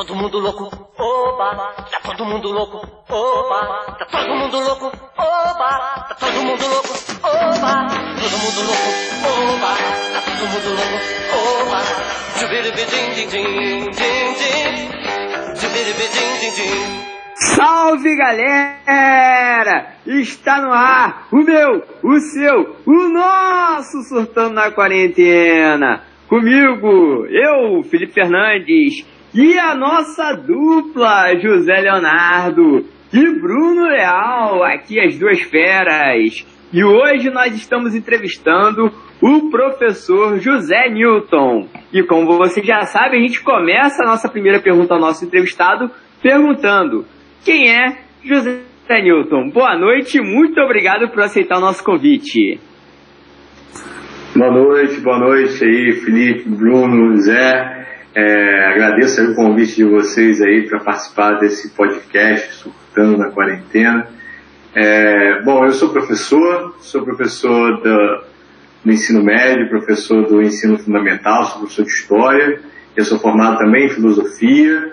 todo mundo louco, oba, tá todo mundo louco, oba, tá todo mundo louco, oba, tá todo mundo louco, oba, todo mundo louco, oba, tá todo mundo louco, oba. Salve galera! Está no ar o meu, o seu, o nosso Surtando na Quarentena. Comigo, eu, Felipe Fernandes, e a nossa dupla, José Leonardo e Bruno Leal, aqui as duas feras. E hoje nós estamos entrevistando o professor José Newton. E como você já sabe, a gente começa a nossa primeira pergunta ao nosso entrevistado perguntando: quem é José Newton? Boa noite muito obrigado por aceitar o nosso convite. Boa noite, boa noite aí, Felipe, Bruno, Zé. É, agradeço o convite de vocês aí para participar desse podcast Surtando na Quarentena. É, bom, eu sou professor, sou professor do, do ensino médio, professor do ensino fundamental, sou professor de história. Eu sou formado também em filosofia.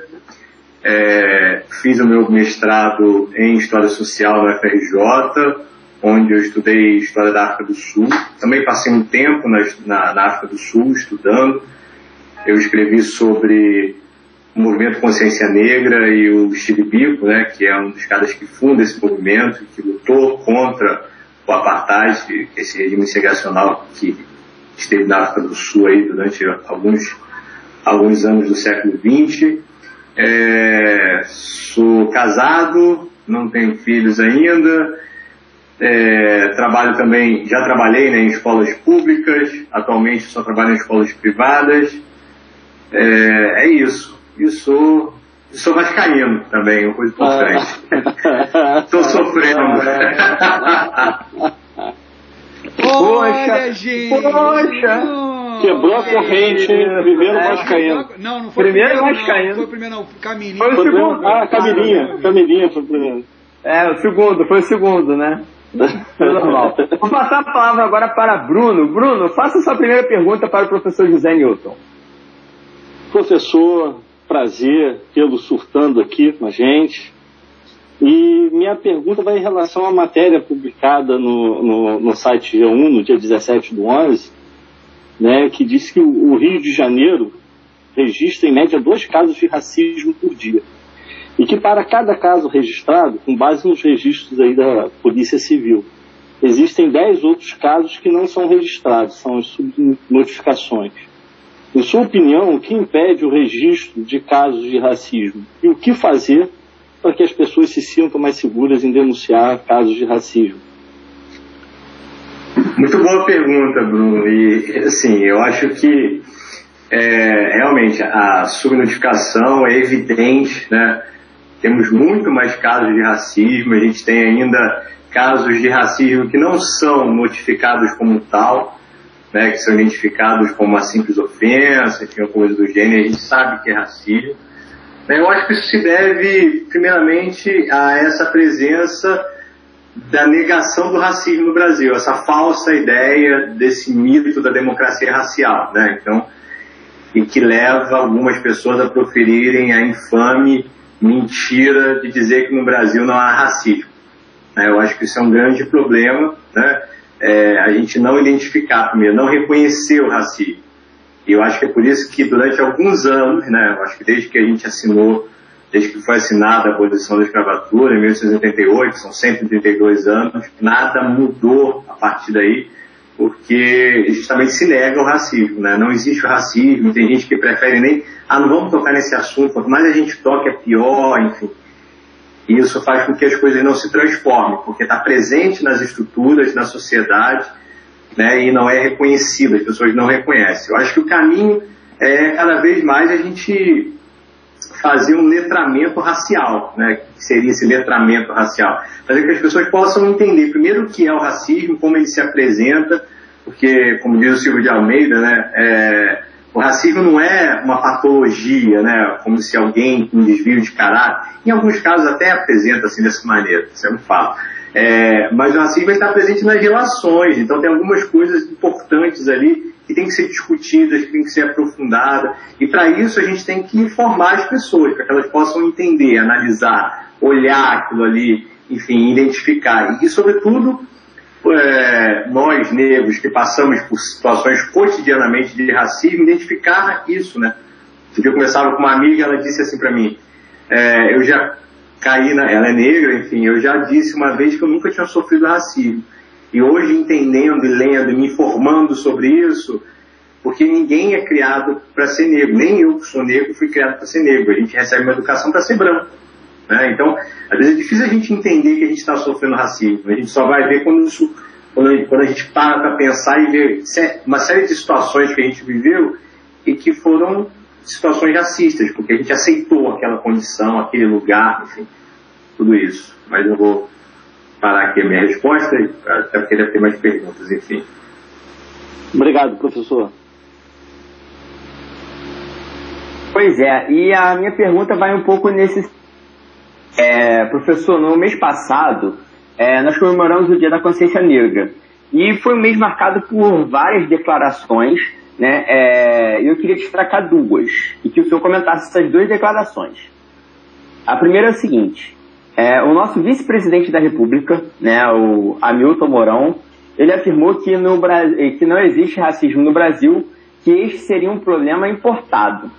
É, fiz o meu mestrado em História Social na FRJ, onde eu estudei História da África do Sul. Também passei um tempo na, na, na África do Sul estudando. Eu escrevi sobre o movimento Consciência Negra e o Steve Biko, né, que é um dos caras que funda esse movimento, que lutou contra o apartheid, esse regime segregacional que esteve na África do Sul aí durante alguns, alguns anos do século XX. É, sou casado, não tenho filhos ainda, é, trabalho também, já trabalhei né, em escolas públicas, atualmente só trabalho em escolas privadas. É, é isso. E sou, sou vascaíno também, uma coisa importante. Estou sofrendo. Olha, gente! Poxa! Quebrou a corrente, primeiro É. Vascaíno. Não, não foi Primeiro o primeiro, Vascaíno. não. Foi o primeiro, não. Camilinho. Foi o segundo. Ah, Camilinha. Camilinha foi o primeiro. É, o segundo, foi o segundo, né? Foi normal. Vou passar a palavra agora para Bruno. Bruno, faça sua primeira pergunta para o professor José Newton. Professor, prazer tê-lo surtando aqui com a gente. E minha pergunta vai em relação à matéria publicada no, no, no site G1, no dia 17 do 11, né, que diz que o, o Rio de Janeiro registra em média dois casos de racismo por dia. E que para cada caso registrado, com base nos registros aí da Polícia Civil, existem dez outros casos que não são registrados, são as subnotificações. Em sua opinião, o que impede o registro de casos de racismo? E o que fazer para que as pessoas se sintam mais seguras em denunciar casos de racismo? Muito boa pergunta, Bruno. E, assim, eu acho que é, realmente a subnotificação é evidente, né? Temos muito mais casos de racismo, a gente tem ainda casos de racismo que não são notificados como tal, né? Que são identificados como uma simples ofensa, enfim, uma coisa do gênero, a gente sabe que é racismo. Né, Eu acho que isso se deve, primeiramente, a essa presença da negação do racismo no Brasil, essa falsa ideia desse mito da democracia racial, né? Então, e que leva algumas pessoas a proferirem a infame mentira de dizer que no Brasil não há racismo. né? Eu acho que isso é um grande problema, né? É, a gente não identificar primeiro, não reconhecer o racismo. E eu acho que é por isso que durante alguns anos, né, eu acho que desde que a gente assinou, desde que foi assinada a abolição da escravatura, em 1888, são 132 anos, nada mudou a partir daí, porque justamente se nega o racismo, né? Não existe o racismo, tem gente que prefere nem, ah, não vamos tocar nesse assunto, quanto mais a gente toca é pior, enfim. E isso faz com que as coisas não se transformem, porque está presente nas estruturas, na sociedade, né, e não é reconhecido, as pessoas não reconhecem. Eu acho que o caminho é cada vez mais a gente fazer um letramento racial, né, que seria esse letramento racial, fazer que as pessoas possam entender primeiro o que é o racismo, como ele se apresenta, porque, como diz o Silvio de Almeida, né, é, o racismo não é uma patologia, né, como se alguém com desvio de caráter, em alguns casos até apresenta assim dessa maneira, isso é um fato. É, mas o racismo está presente nas relações, então tem algumas coisas importantes ali que têm que ser discutidas, que têm que ser aprofundadas. E para isso a gente tem que informar as pessoas, para que elas possam entender, analisar, olhar aquilo ali, enfim, identificar. E, sobretudo, é, nós negros que passamos por situações cotidianamente de racismo, identificar isso, né? Eu conversava com uma amiga, ela disse assim para mim, é, eu já caí na, ela é negra, enfim, eu já disse uma vez que eu nunca tinha sofrido racismo. E hoje entendendo e lendo me informando sobre isso, porque ninguém é criado para ser negro, nem eu que sou negro fui criado para ser negro. A gente recebe uma educação para ser branco. Né? Então, às vezes é difícil a gente entender que a gente está sofrendo racismo. A gente só vai ver quando, isso, quando, a, gente, quando a gente para para pensar e ver uma série de situações que a gente viveu e que foram situações racistas, porque a gente aceitou aquela condição, aquele lugar, enfim, tudo isso. Mas eu vou parar aqui a minha resposta, até porque deve ter mais perguntas, enfim. Obrigado, professor. Pois é, e a minha pergunta vai um pouco nesse é, professor, no mês passado, é, nós comemoramos o Dia da Consciência Negra. E foi um mês marcado por várias declarações, né? É, eu queria destacar duas, e que o senhor comentasse essas duas declarações. A primeira é o seguinte, é, o nosso vice-presidente da República, né, o Hamilton Mourão, ele afirmou que, no, que não existe racismo no Brasil, que este seria um problema importado.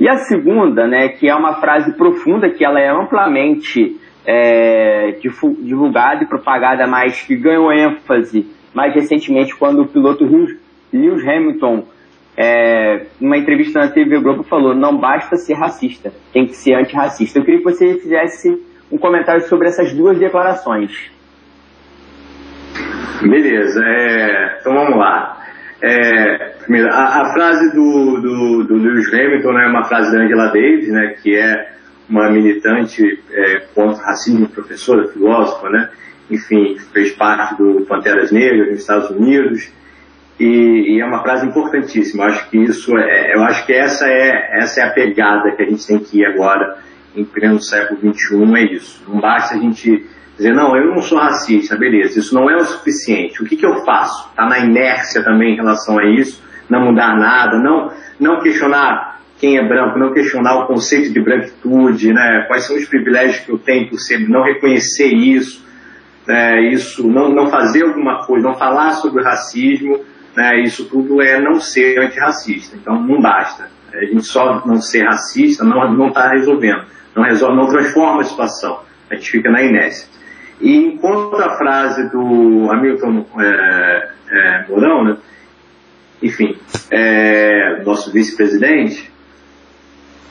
E a segunda, né, que é uma frase profunda, que ela é amplamente é, divulgada e propagada, mas que ganhou ênfase mais recentemente quando o piloto Lewis Hamilton, é, numa entrevista na TV Globo, falou: não basta ser racista, tem que ser antirracista. Eu queria que você fizesse um comentário sobre essas duas declarações. Beleza, é, então vamos lá. É, a, a, frase do, do, do, Lewis Hamilton né, é uma frase da Angela Davis, né, que é uma militante é, contra o racismo, professora, filósofa, né, enfim, fez parte do Panteras Negras nos Estados Unidos, e, e, é uma frase importantíssima. Eu acho que isso é, eu acho que essa é, essa é a pegada que a gente tem que ir agora em pleno século XXI, é isso. Não basta a gente Dizer, não, eu não sou racista, beleza, isso não é o suficiente. O que, que eu faço? Está na inércia também em relação a isso, não mudar nada, não, não questionar quem é branco, não questionar o conceito de branquitude, né? quais são os privilégios que eu tenho por ser, não reconhecer isso, né? isso não, não fazer alguma coisa, não falar sobre o racismo, né? isso tudo é não ser antirracista. Então não basta. A gente só não ser racista não está resolvendo, não, resolve, não transforma a situação. A gente fica na inércia. E enquanto a frase do Hamilton é, é, Mourão, né, enfim, é, nosso vice-presidente,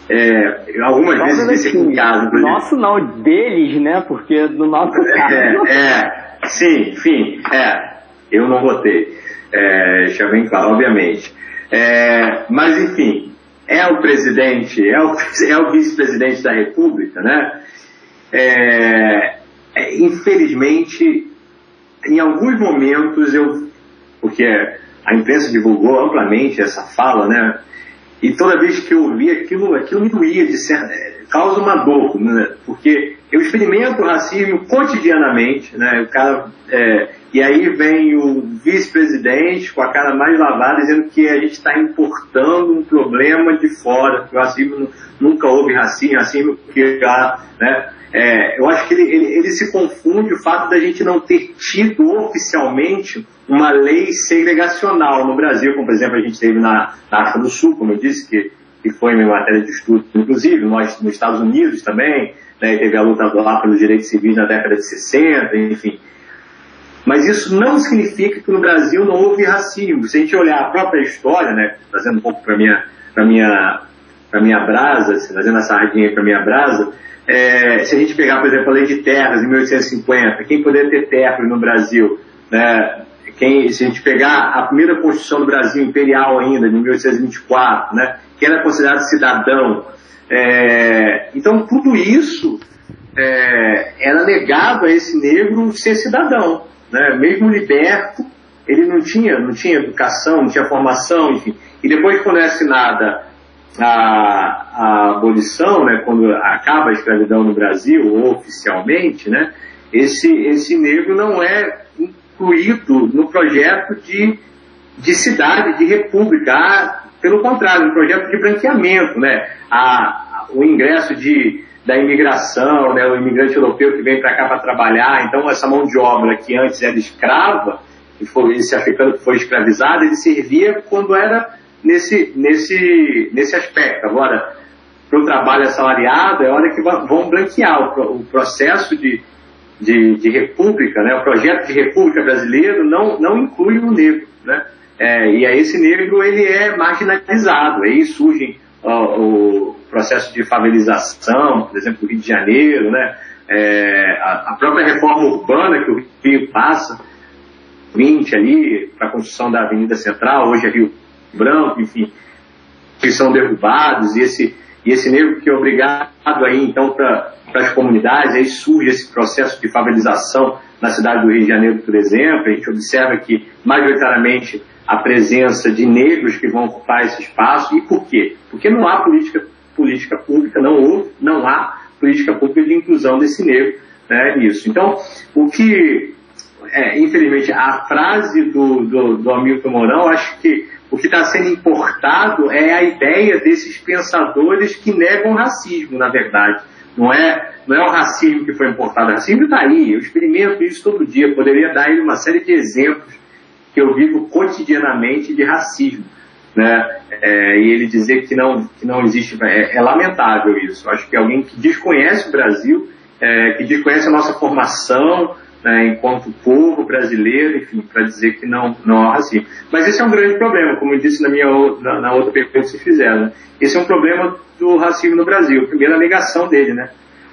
é, algumas Nossa, vezes disse aqui em casa. Nosso não, deles, né? Porque do nosso é, caso. É, sim, enfim, é, eu não votei. É, deixa bem claro, obviamente. É, mas, enfim, é o presidente, é o, é o vice-presidente da República, né? É, é, infelizmente, em alguns momentos eu, porque a imprensa divulgou amplamente essa fala, né? E toda vez que eu ouvi aquilo, aquilo me doía de certa, é, causa uma dor, né? Porque eu experimento racismo cotidianamente, né? O cara, é, e aí vem o vice-presidente com a cara mais lavada dizendo que a gente está importando um problema de fora, que o racismo nunca houve racismo, racismo que né? É, eu acho que ele, ele, ele, se confunde o fato da gente não ter tido oficialmente uma lei segregacional no Brasil, como por exemplo a gente teve na, na África do Sul, como eu disse, que, que foi minha matéria de estudo, inclusive nós nos Estados Unidos também, né, teve a luta lá pelos direitos civis na década de 60, enfim. Mas isso não significa que no Brasil não houve racismo. Se a gente olhar a própria história, né, trazendo um pouco para minha para minha para minha brasa, trazendo a sardinha para minha brasa, é, se a gente pegar, por exemplo, a lei de terras em 1850, quem poderia ter terras no Brasil? Né? Quem, se a gente pegar a primeira Constituição do Brasil, imperial ainda, de 1824, né? quem era considerado cidadão. É, então, tudo isso é, era negado a esse negro ser cidadão. Né? Mesmo liberto, ele não tinha, não tinha educação, não tinha formação, enfim. E depois, quando é assinada a, a abolição, né, quando acaba a escravidão no Brasil, oficialmente, né, esse, esse negro não é incluído no projeto de de cidade, de república. pelo contrário, um projeto de branqueamento, né? A, o ingresso de, da imigração, né? o imigrante europeu que vem para cá para trabalhar. Então, essa mão de obra que antes era escrava, que foi, esse africano que foi escravizado, ele servia quando era nesse, nesse, nesse aspecto. Agora, para o trabalho assalariado, é hora que vão branquear o, o processo de, de, de, república, né? o projeto de república brasileiro não, não inclui o negro. Né? É, e aí esse negro ele é marginalizado, aí surge ó, o processo de favelização, por exemplo, no Rio de Janeiro, né? É, a, a, própria reforma urbana que o Rio passa, 20 ali, para a construção da Avenida Central, hoje é Rio Branco, enfim, que são derrubados, e esse, e esse negro que é obrigado aí, então, para as comunidades, aí surge esse processo de favelização na cidade do Rio de Janeiro, por exemplo, a gente observa que, majoritariamente, a presença de negros que vão ocupar esse espaço. E por quê? Porque não há política, política pública, não não há política pública de inclusão desse negro né, nisso. Então, o que, é, infelizmente, a frase do, do, do Hamilton Mourão, acho que o que está sendo importado é a ideia desses pensadores que negam o racismo, na verdade. Não é, não é o racismo que foi importado. O racismo está aí, eu experimento isso todo dia. Poderia dar aí uma série de exemplos que eu vivo cotidianamente de racismo. Né? É, e ele dizer que não, que não existe, é, é, lamentável isso. Acho que alguém que desconhece o Brasil, é, que desconhece a nossa formação né, enquanto povo brasileiro, enfim, para dizer que não, não há racismo. Mas esse é um grande problema, como eu disse na minha na, na outra pergunta que vocês fizeram. Né? Esse é um problema do racismo no Brasil. Primeiro, a negação dele, né?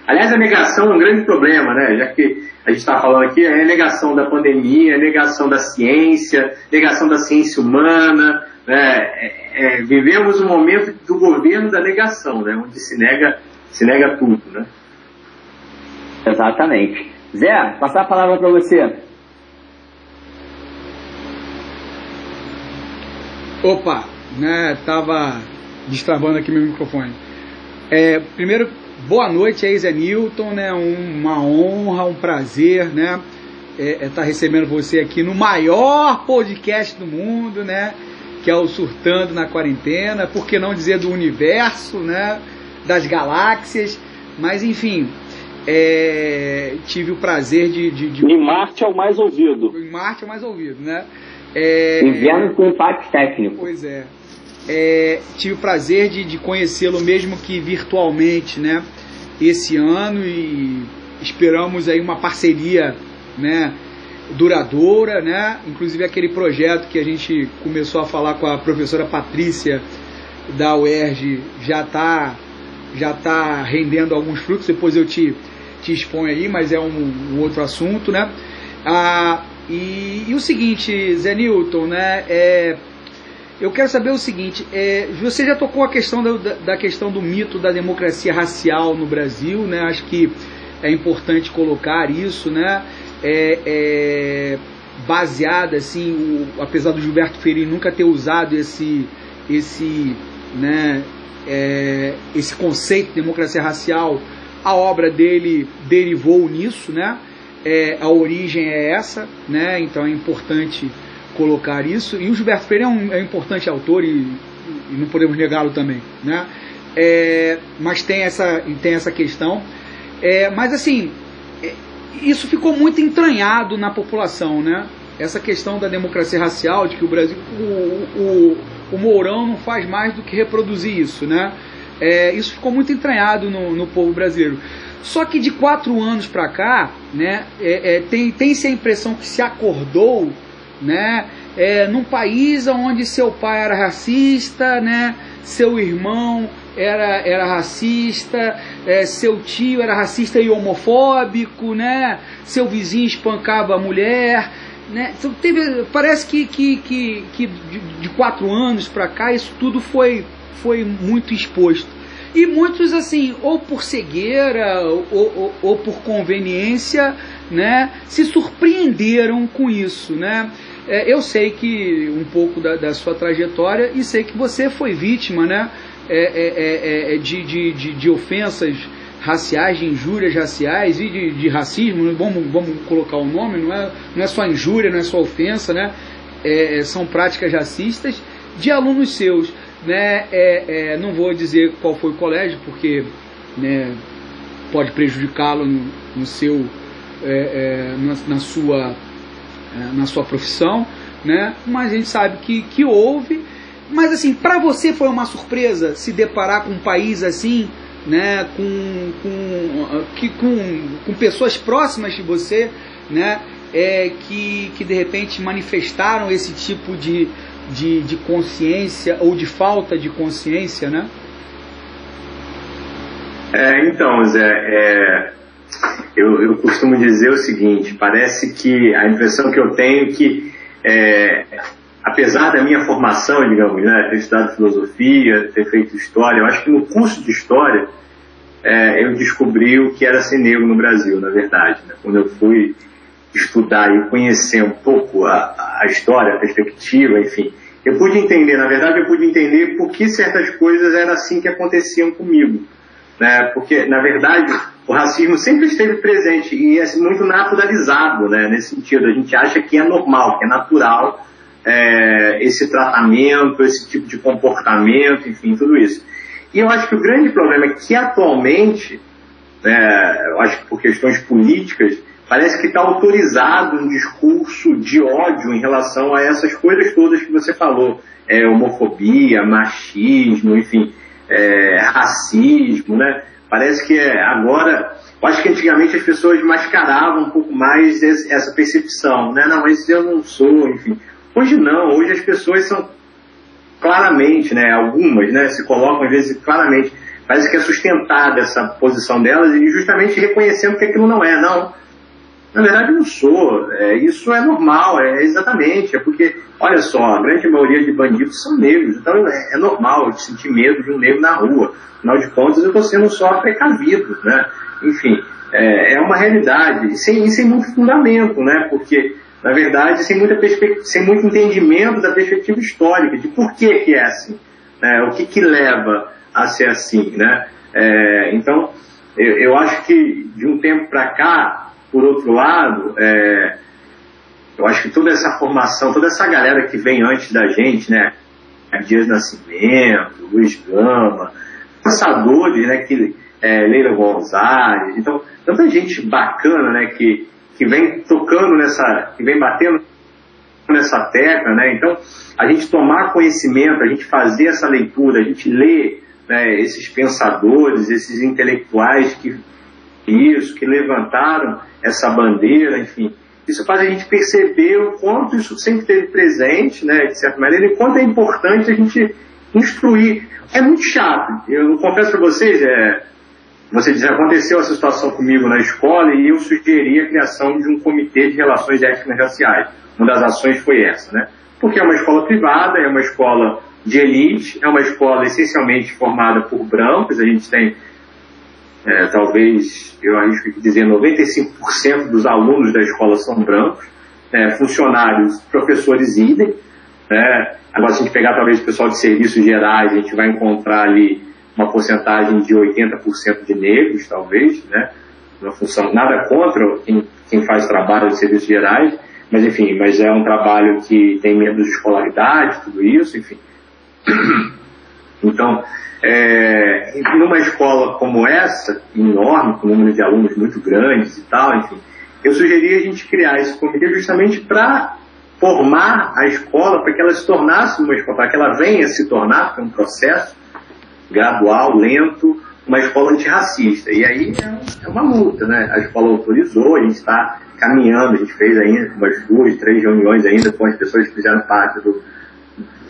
Aliás, a negação é um grande problema, né? Já que a gente está falando aqui, é a negação da pandemia, a negação da ciência, negação da ciência humana. Né? É, é, vivemos um momento do governo da negação, né? Onde se nega, se nega tudo, né? Exatamente. Zé, passar a palavra para você. Opa, né? Tava destravando aqui meu microfone. É, primeiro, boa noite aí, Zé Newton, né? uma honra, um prazer, né? É, é tá recebendo você aqui no maior podcast do mundo, né? Que é o Surtando na Quarentena, por que não dizer do universo, né? Das galáxias, mas enfim, é, tive o prazer de, de, de, Em Marte é o mais ouvido. Em Marte é o mais ouvido, né? É, Inverno com impacto técnico. Pois é. É, tive o prazer de, de conhecê-lo mesmo que virtualmente, né? Esse ano e esperamos aí uma parceria, né? Duradoura, né? Inclusive aquele projeto que a gente começou a falar com a professora Patrícia da UERJ já está já tá rendendo alguns frutos. Depois eu te te exponho aí, mas é um, um outro assunto, né? Ah, e, e, o seguinte, Zé Newton, né? É, eu quero saber o seguinte: é, você já tocou a questão da, da, questão do mito da democracia racial no Brasil, né? Acho que é importante colocar isso, né? É, é baseada assim, o, apesar do Gilberto Ferri nunca ter usado esse esse né, é, esse conceito de democracia racial, a obra dele derivou nisso, né? É, a origem é essa, né? Então é importante colocar isso. E o Gilberto Freire é um, é um importante autor e, e não podemos negá-lo também, né? É, mas tem essa, tem essa questão. É, mas assim, é, isso ficou muito entranhado na população, né? Essa questão da democracia racial, de que o Brasil, o, o, o Mourão não faz mais do que reproduzir isso, né? É, isso ficou muito entranhado no, no povo brasileiro. Só que de quatro anos para cá, né, é, é, tem, tem-se a impressão que se acordou né, é, num país onde seu pai era racista, né, seu irmão era, era racista, é, seu tio era racista e homofóbico, né, seu vizinho espancava a mulher. Né, então teve, parece que, que, que, que de, de quatro anos para cá isso tudo foi, foi muito exposto. E muitos, assim, ou por cegueira ou, ou, ou por conveniência, né, se surpreenderam com isso, né? É, eu sei que um pouco da, da, sua trajetória e sei que você foi vítima, né, é, é, é, é de, de, de, de, ofensas raciais, de injúrias raciais e de, de racismo. Vamos, vamos colocar o nome, não é, não é só injúria, não é só ofensa, né? é, são práticas racistas de alunos seus. Né? É, é, não vou dizer qual foi o colégio, porque né, pode prejudicá-lo no, no, seu, é, é, na, na, sua, é, na sua profissão, né? mas a gente sabe que, que houve. Mas assim, para você foi uma surpresa se deparar com um país assim, né, com, com, que, com, com pessoas próximas de você, né, é, que, que de repente manifestaram esse tipo de, de, de consciência ou de falta de consciência, né? É, então, Zé, é, eu, eu costumo dizer o seguinte: parece que a impressão que eu tenho é que, é, apesar da minha formação, digamos, né, ter estudado filosofia, ter feito história, eu acho que no curso de história é, eu descobri o que era ser negro no Brasil, na verdade. Né? Quando eu fui estudar e conhecer um pouco a, a história, a perspectiva, enfim, eu pude entender, na verdade, eu pude entender por que certas coisas eram assim que aconteciam comigo. Né? Porque, na verdade, o racismo sempre esteve presente e é muito naturalizado, né? nesse sentido. A gente acha que é normal, que é natural é, esse tratamento, esse tipo de comportamento, enfim, tudo isso. E eu acho que o grande problema é que atualmente, né, eu acho que por questões políticas, parece que está autorizado um discurso de ódio em relação a essas coisas todas que você falou. É, homofobia, machismo, enfim, é, racismo, né? Parece que é, agora, acho que antigamente as pessoas mascaravam um pouco mais essa percepção, né? Não, mas eu não sou, enfim. Hoje não, hoje as pessoas são claramente, né? Algumas, né? Se colocam às vezes claramente, parece que é sustentada essa posição delas e justamente reconhecendo que aquilo não é, não na verdade, não sou. É, isso é normal, é exatamente. É porque, olha só, a grande maioria de bandidos são negros. Então é, é normal sentir medo de um negro na rua. Afinal de contas, eu estou sendo só precavido, né? Enfim, é, é uma realidade. E sem, sem muito fundamento, né? Porque, na verdade, sem, muita sem muito entendimento da perspectiva histórica, de por que, que é assim. Né? O que, que leva a ser assim, né? É, então, eu, eu acho que de um tempo para cá, por outro lado, é, eu acho que toda essa formação, toda essa galera que vem antes da gente, né? Dias Nascimento, Luiz Gama, pensadores, né? Que, é, Leila Gonzalez, então, tanta gente bacana, né? Que, que vem tocando nessa, que vem batendo nessa tecla, né? Então, a gente tomar conhecimento, a gente fazer essa leitura, a gente ler né, esses pensadores, esses intelectuais que isso, que levantaram essa bandeira, enfim. Isso faz a gente perceber o quanto isso sempre esteve presente, né, de certa maneira, e quanto é importante a gente instruir. É muito chato. Eu confesso para vocês, é, você diz, aconteceu essa situação comigo na escola e eu sugeri a criação de um comitê de relações étnicas raciais. Uma das ações foi essa, né? Porque é uma escola privada, é uma escola de elite, é uma escola essencialmente formada por brancos, a gente tem é, talvez, eu arrisco dizer, 95% dos alunos da escola são brancos, é, funcionários, professores idem. Né? Agora, se a gente pegar talvez o pessoal de serviços gerais, a gente vai encontrar ali uma porcentagem de 80% de negros, talvez, né? Uma função, nada contra quem, quem faz trabalho de serviços gerais, mas enfim, mas é um trabalho que tem menos de escolaridade, tudo isso, enfim. Então, é, numa escola como essa, enorme, com um número de alunos muito grandes e tal, enfim, eu sugeri a gente criar esse comitê justamente para formar a escola para que ela se tornasse uma escola, para que ela venha se tornar, porque é um processo gradual, lento, uma escola antirracista. E aí é, é uma luta, né? A escola autorizou, a gente está caminhando, a gente fez ainda umas duas, três reuniões ainda com as pessoas que fizeram parte do,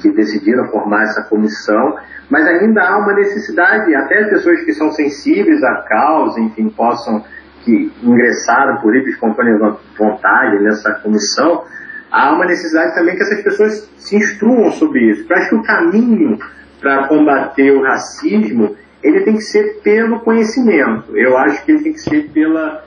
que decidiram formar essa comissão, mas ainda há uma necessidade, até as pessoas que são sensíveis à causa, enfim, possam, que ingressaram por livre espontânea vontade nessa comissão, há uma necessidade também que essas pessoas se instruam sobre isso. Eu acho que o caminho para combater o racismo, ele tem que ser pelo conhecimento. Eu acho que ele tem que ser pela,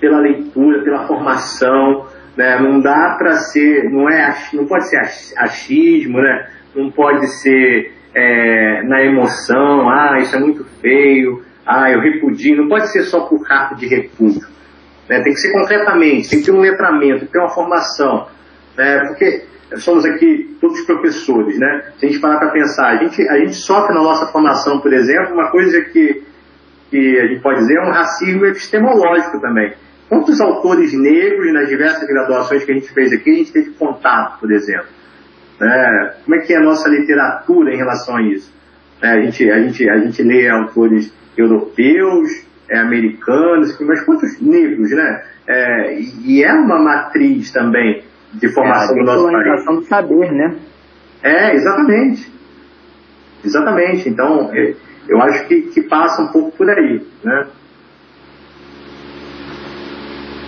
pela leitura, pela formação, né? Não dá para ser, não é, não pode ser achismo, né? Não pode ser é, na emoção, ah, isso é muito feio, ah, eu repudio. Não pode ser só por carta de repúdio. Né? Tem que ser concretamente, tem que ter um letramento, tem que ter uma formação. Né? Porque somos aqui todos professores, né? Se a gente parar para pensar, a gente, a gente sofre na nossa formação, por exemplo, uma coisa que, que a gente pode dizer é um racismo epistemológico também. Quantos autores negros nas diversas graduações que a gente fez aqui a gente teve contato, por exemplo? É, como é que é a nossa literatura em relação a isso? É, a, gente, a, gente, a gente lê autores europeus, é, americanos, mas quantos negros, né? É, e é uma matriz também de formação é, do nosso país. do saber, né? É, exatamente. Exatamente. Então, é, eu acho que, que passa um pouco por aí, né?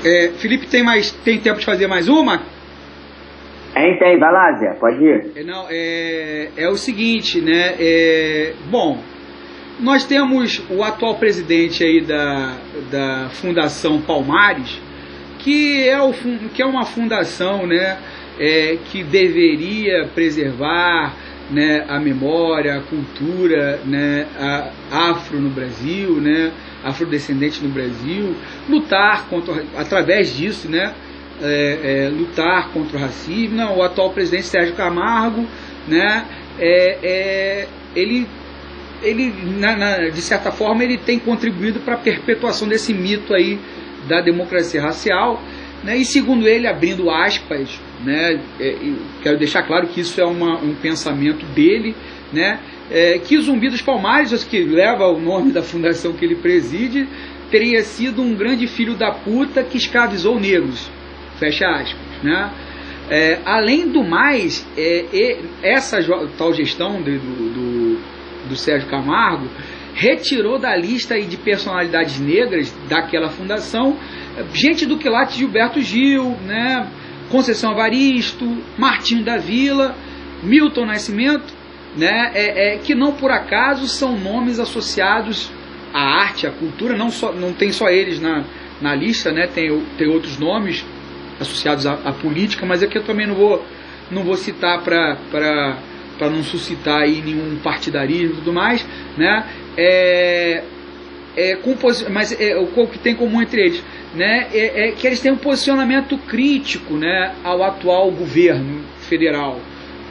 É, Felipe, tem mais tem tempo de fazer mais uma? Tem, tem, vai lá, Zé, pode ir. É, não, é, é o seguinte, né? É, bom, nós temos o atual presidente aí da, da Fundação Palmares, que é, o, que é uma fundação né, é, que deveria preservar né, a memória, a cultura né, a, afro no Brasil, né, afrodescendente no Brasil, lutar contra, através disso, né, é, é, lutar contra o racismo. Não, o atual presidente Sérgio Camargo, né, é, é ele ele, na, na, de certa forma, ele tem contribuído para a perpetuação desse mito aí da democracia racial, né? E segundo ele, abrindo aspas, né? É, quero deixar claro que isso é uma, um pensamento dele, né? É, que Zumbi dos Palmares, que leva o nome da fundação que ele preside, teria sido um grande filho da puta que escravizou negros, fecha aspas, né? É, além do mais, é, essa tal gestão do, do, do Sérgio Camargo, retirou da lista de personalidades negras daquela fundação gente do quilate Gilberto Gil, né, Conceição Avaristo, Martinho da Vila, Milton Nascimento, né, é, é, que não por acaso são nomes associados à arte, à cultura, não, só, não tem só eles na, na lista, né, tem, tem outros nomes associados à, à política, mas aqui eu também não vou, não vou citar para não suscitar aí nenhum partidarismo e tudo mais, né? É, é, mas é, o que tem em comum entre eles, né? É, é, que eles têm um posicionamento crítico, né, ao atual governo federal,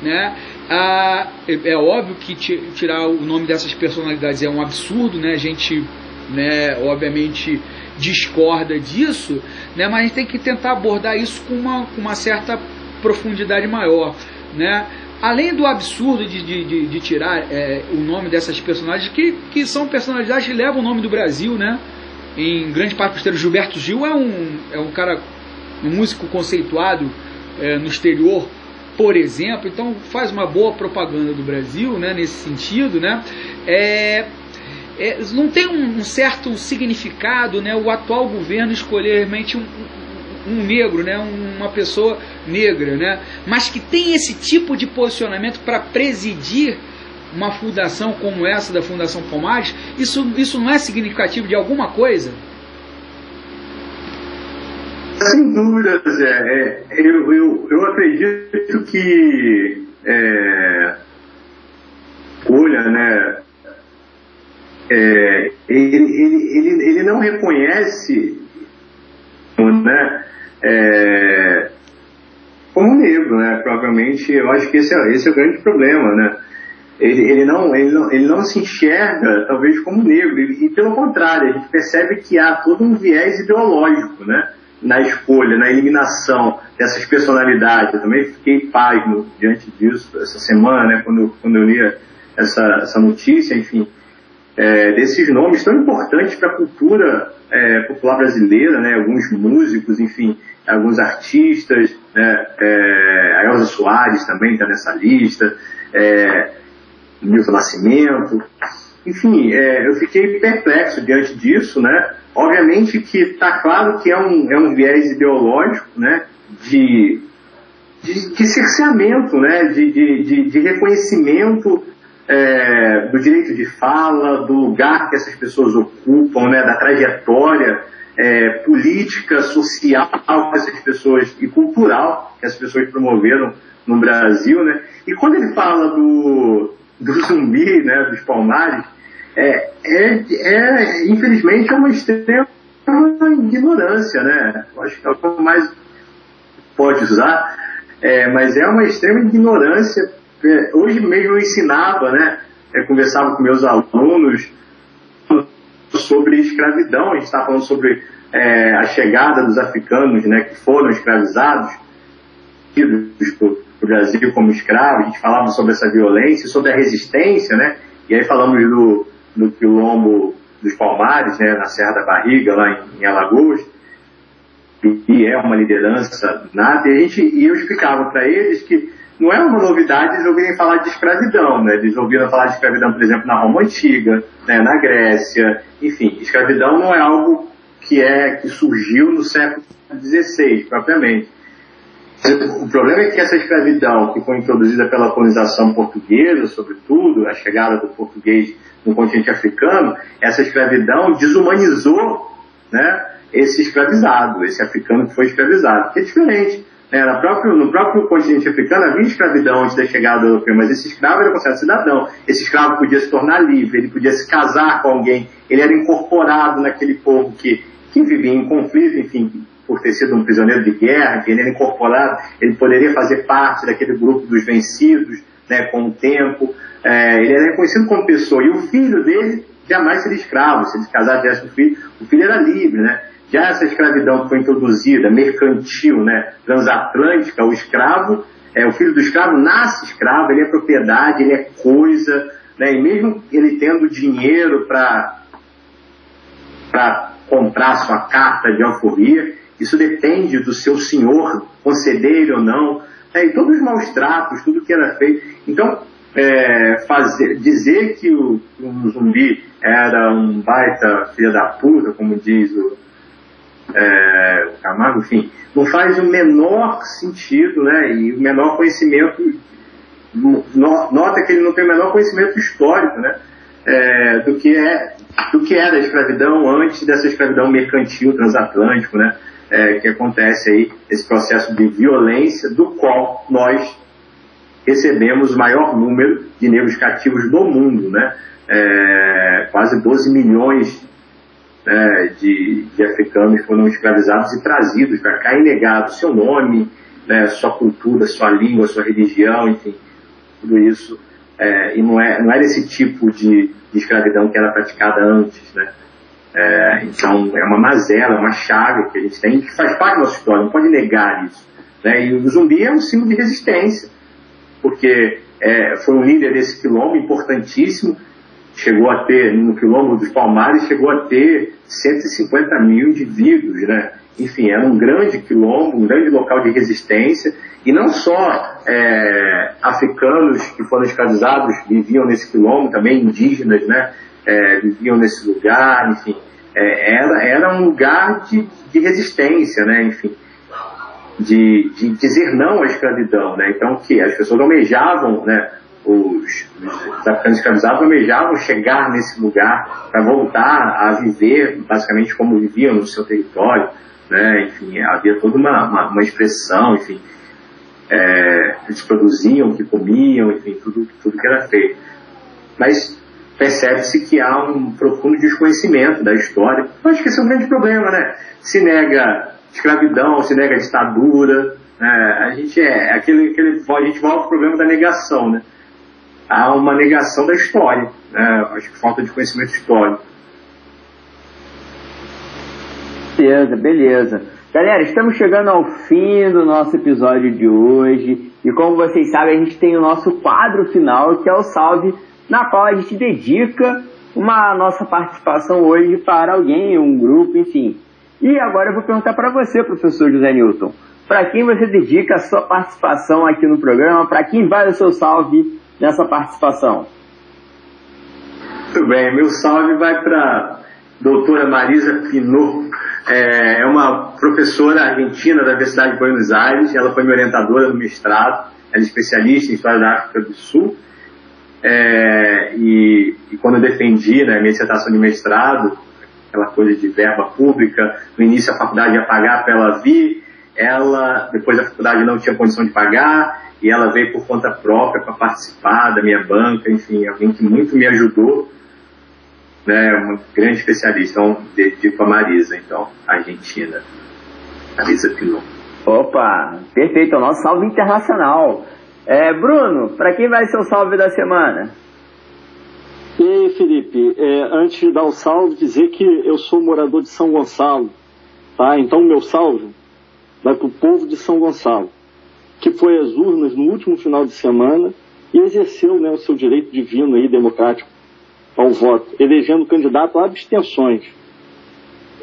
né? É, é óbvio que tirar o nome dessas personalidades é um absurdo, né? A gente, né, obviamente discorda disso, né? Mas a gente tem que tentar abordar isso com uma, com uma certa profundidade maior, né? além do absurdo de, de, de tirar é, o nome dessas personagens, que, que são personalidades que levam o nome do Brasil, né? Em grande parte por Gilberto Gil é um, é um cara, um músico conceituado é, no exterior, por exemplo, então faz uma boa propaganda do Brasil, né? Nesse sentido, né? É, é, não tem um, um, certo significado, né? O atual governo escolher realmente um, um negro, né, uma pessoa negra, né, mas que tem esse tipo de posicionamento para presidir uma fundação como essa da Fundação Palmares, isso, isso não é significativo de alguma coisa? Sem dúvida, Zé. É, eu, eu, eu acredito que é, Olha, né, é, ele, ele, ele, ele não reconhece né, é, como negro, né? Provavelmente, eu acho que esse é, esse é o grande problema, né? Ele, ele, não, ele, não, ele não se enxerga, talvez, como negro, e, e, pelo contrário, a gente percebe que há todo um viés ideológico, né? Na escolha, na eliminação dessas personalidades. Eu também fiquei pasmo diante disso essa semana, né? Quando, quando eu li essa, essa notícia, enfim é, desses nomes tão importantes para a cultura é, popular brasileira, né? alguns músicos, enfim, alguns artistas, né? é, a Elza Soares também está nessa lista, é, Milton Nascimento, enfim, é, eu fiquei perplexo diante disso, né? Obviamente que está claro que é um, é um viés ideológico, né? De, de, de cerceamento, né? De, de, de, reconhecimento é, do direito de fala, do lugar que essas pessoas ocupam, né, da trajetória é, política, social que essas pessoas e cultural que as pessoas promoveram no Brasil, né? E quando ele fala do, do zumbi, né, dos palmares, é, é, é infelizmente é uma extrema ignorância, né? Eu acho que é o mais pode usar é, mas é uma extrema ignorância. É, hoje mesmo eu ensinava, né, é, conversava com meus alunos sobre escravidão, a gente está falando sobre é, a chegada dos africanos né, que foram escravizados para o Brasil como escravos, a gente falava sobre essa violência, sobre a resistência, né, e aí falamos do, do quilombo dos Palmares, né, na Serra da Barriga, lá em, em Alagoas, que é uma liderança nada, e, a gente, e eu explicava para eles que não é uma novidade eles ouvirem falar de escravidão, né? Eles ouviram falar de escravidão, por exemplo, na Roma Antiga, né? na Grécia, enfim, escravidão não é algo que é que surgiu no século XVI, propriamente. O problema é que essa escravidão que foi introduzida pela colonização portuguesa, sobretudo, a chegada do português no continente africano, essa escravidão desumanizou né, esse escravizado, esse africano que foi escravizado, que é diferente. Né, no, próprio, no próprio continente africano havia escravidão antes da chegada do europeu, mas esse escravo era considerado cidadão. Esse escravo podia se tornar livre, ele podia se casar com alguém, ele era incorporado naquele povo que, que vivia em conflito, enfim, por ter sido um prisioneiro de guerra, que ele incorporado, ele poderia fazer parte daquele grupo dos vencidos né, com o tempo. É, ele era reconhecido como pessoa. E o filho dele jamais seria escravo. Se ele se casar tivesse um filho, o filho era livre, né? Já essa escravidão que foi introduzida, mercantil, né, transatlântica, o escravo, é, o filho do escravo nasce escravo, ele é propriedade, ele é coisa, né, e mesmo ele tendo dinheiro para comprar sua carta de alforria, isso depende do seu senhor conceder ou não, né, e todos os maus tratos, tudo que era feito. Então, é, fazer, dizer que o, zumbi era um baita filho da puta, como diz o, é, o Camargo, enfim, não faz o menor sentido, né? E o menor conhecimento, nota que ele não tem o menor conhecimento histórico, né? É, do que é do que era a escravidão antes dessa escravidão mercantil transatlântico, né? É, que acontece aí esse processo de violência do qual nós recebemos o maior número de negros cativos do mundo, né? É, quase 12 milhões né, de, de, africanos foram escravizados e trazidos para cá e negados seu nome, né, sua cultura, sua língua, sua religião, enfim, tudo isso. É, e não, é, não era esse tipo de, de escravidão que era praticada antes, né? É, então é uma mazela, uma chave que a gente tem que faz parte da nossa história, não pode negar isso. Né? E o zumbi é um símbolo de resistência porque é, foi um líder desse quilombo importantíssimo, chegou a ter, no quilombo dos Palmares, chegou a ter 150 mil indivíduos, né? Enfim, era um grande quilombo, um grande local de resistência, e não só é, africanos que foram escravizados viviam nesse quilombo, também indígenas, né? É, viviam nesse lugar, enfim, é, era, era um lugar de, de resistência, né? Enfim, de, de dizer não à escravidão, né? Então que as pessoas almejavam, né? Os, os africanos escravizados almejavam chegar nesse lugar para voltar a viver basicamente como viviam no seu território, né? Enfim, havia toda uma, uma, uma expressão, enfim, é, eles produziam, que comiam, enfim, tudo, tudo que era feito. Mas percebe-se que há um profundo desconhecimento da história. Eu acho que esse é um grande problema, né? Se nega escravidão, se nega ditadura. Né? A gente é aquele, aquele, a gente volta ao problema da negação, né? Há uma negação da história, né? Acho que falta de conhecimento histórico. Beleza, beleza. Galera, estamos chegando ao fim do nosso episódio de hoje. E como vocês sabem, a gente tem o nosso quadro final, que é o Salve, na qual a gente dedica uma nossa participação hoje para alguém, um grupo, enfim. E agora eu vou perguntar para você, professor José Newton, para quem você dedica a sua participação aqui no programa, para quem vai o seu salve nessa participação? Muito bem, meu salve vai para doutora Marisa Pinot, é, é uma professora argentina da Universidade de Buenos Aires, ela foi minha orientadora no mestrado, ela é especialista em História da África do Sul, é, e, e, quando eu defendi né, minha dissertação de mestrado, aquela coisa de verba pública, no início a faculdade ia pagar para ela vir, ela, depois a faculdade não tinha condição de pagar, e ela veio por conta própria para participar da minha banca, enfim, alguém que muito me ajudou, né, uma grande especialista, então dedico a Marisa, então, Argentina, Marisa Pinot. Opa, perfeito, é o nosso salve internacional. É, Bruno, para quem vai ser o salve da semana? E Felipe, é, antes de dar o salve, dizer que eu sou morador de São Gonçalo, tá? Então, meu salve vai para o povo de São Gonçalo, que foi às urnas no último final de semana e exerceu né, o seu direito divino e democrático ao voto, elegendo candidato a abstenções,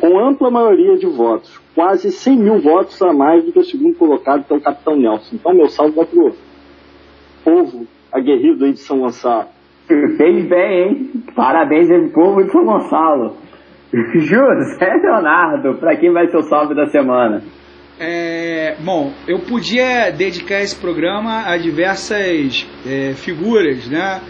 com ampla maioria de votos, quase 100 mil votos a mais do que o segundo colocado, que é o Capitão Nelson. Então, meu salve vai para o povo aguerrido aí de São Gonçalo. Fez bem, hein? Parabéns ao povo de São Gonçalo. José Leonardo, para quem vai ser o salve da semana? É, bom, eu podia dedicar esse programa a diversas é, figuras, né?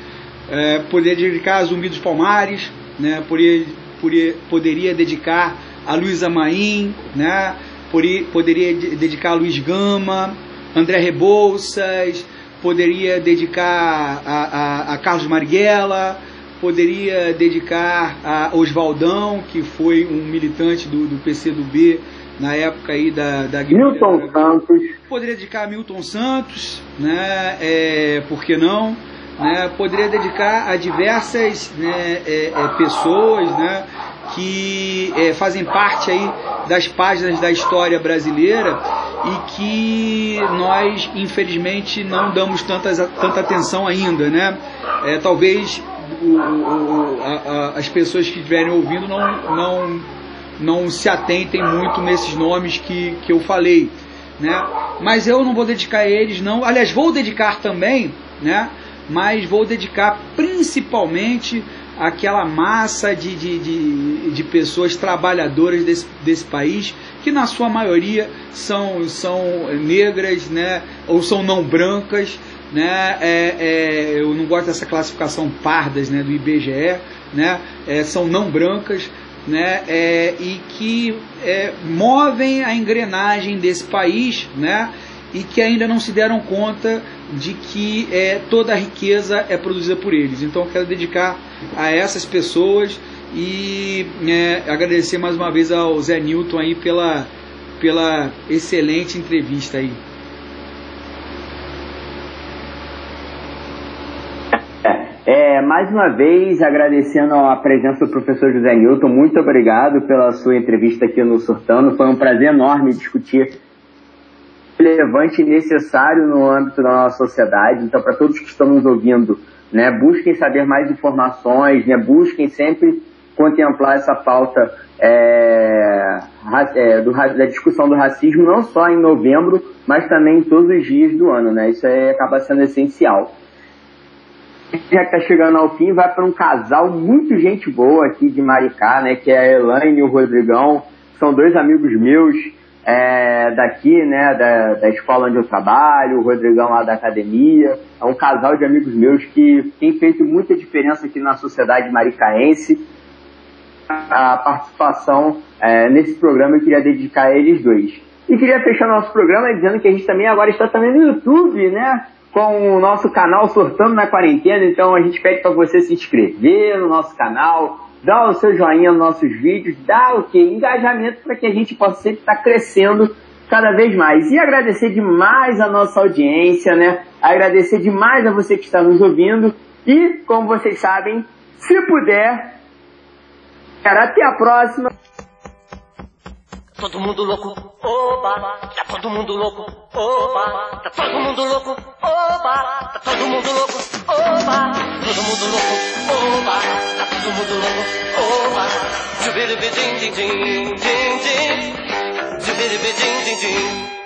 É, poderia dedicar a Zumbi dos Palmares, né? Poderia, poderia, poderia dedicar a Luísa Maim, né? Poderia, poderia dedicar a Luiz Gama, André Rebouças, poderia dedicar a, a, a Carlos Marighella, poderia dedicar a Oswaldão, que foi um militante do, do PCdoB na época aí da, da Milton Santos. Poderia dedicar a Milton Santos, né? É, por que não? Né? Poderia dedicar a diversas né, é, é, pessoas, né? que é, fazem parte aí das páginas da história brasileira e que nós infelizmente não damos tantas, tanta atenção ainda, né? É, talvez o, o, a, a, as pessoas que estiverem ouvindo não, não, não se atentem muito nesses nomes que, que eu falei, né? Mas eu não vou dedicar a eles, não. Aliás, vou dedicar também, né? Mas vou dedicar principalmente aquela massa de, de, de, de, pessoas trabalhadoras desse, desse país, que na sua maioria são, são negras, né, ou são não brancas, né, é, é, eu não gosto dessa classificação pardas, né, do IBGE, né, é, são não brancas, né, é, e que é, movem a engrenagem desse país, né, e que ainda não se deram conta de que é, toda a riqueza é produzida por eles. Então quero dedicar a essas pessoas e é, agradecer mais uma vez ao Zé Newton aí pela, pela excelente entrevista aí. É, mais uma vez, agradecendo a presença do professor José Newton, muito obrigado pela sua entrevista aqui no Surtando. Foi um prazer enorme discutir relevante e necessário no âmbito da nossa sociedade. Então, para todos que estão nos ouvindo, né, busquem saber mais informações, né, busquem sempre contemplar essa pauta é, é, do, da discussão do racismo, não só em novembro, mas também todos os dias do ano. Né? Isso aí acaba sendo essencial. Já que está chegando ao fim, vai para um casal muito gente boa aqui de Maricá, né, que é a Elaine e o Rodrigão. São dois amigos meus, é, daqui, né, da, da escola onde eu trabalho, o Rodrigão lá da academia. É um casal de amigos meus que tem feito muita diferença aqui na sociedade maricaense. A participação é, nesse programa eu queria dedicar a eles dois. E queria fechar nosso programa dizendo que a gente também agora está também no YouTube, né? Com o nosso canal Sortando na Quarentena. Então a gente pede para você se inscrever no nosso canal, dá o seu joinha nos nossos vídeos, dá o que? Engajamento para que a gente possa sempre estar tá crescendo cada vez mais. E agradecer demais a nossa audiência, né? Agradecer demais a você que está nos ouvindo. E, como vocês sabem, se puder, até a próxima. Todo mundo louco, oba, tá todo mundo louco, oba, tá todo mundo louco, oba, tá todo mundo louco, oba, todo mundo louco, oba, tá 怎么走？哦，就别离别，叮叮叮叮叮，就别离别，叮叮叮。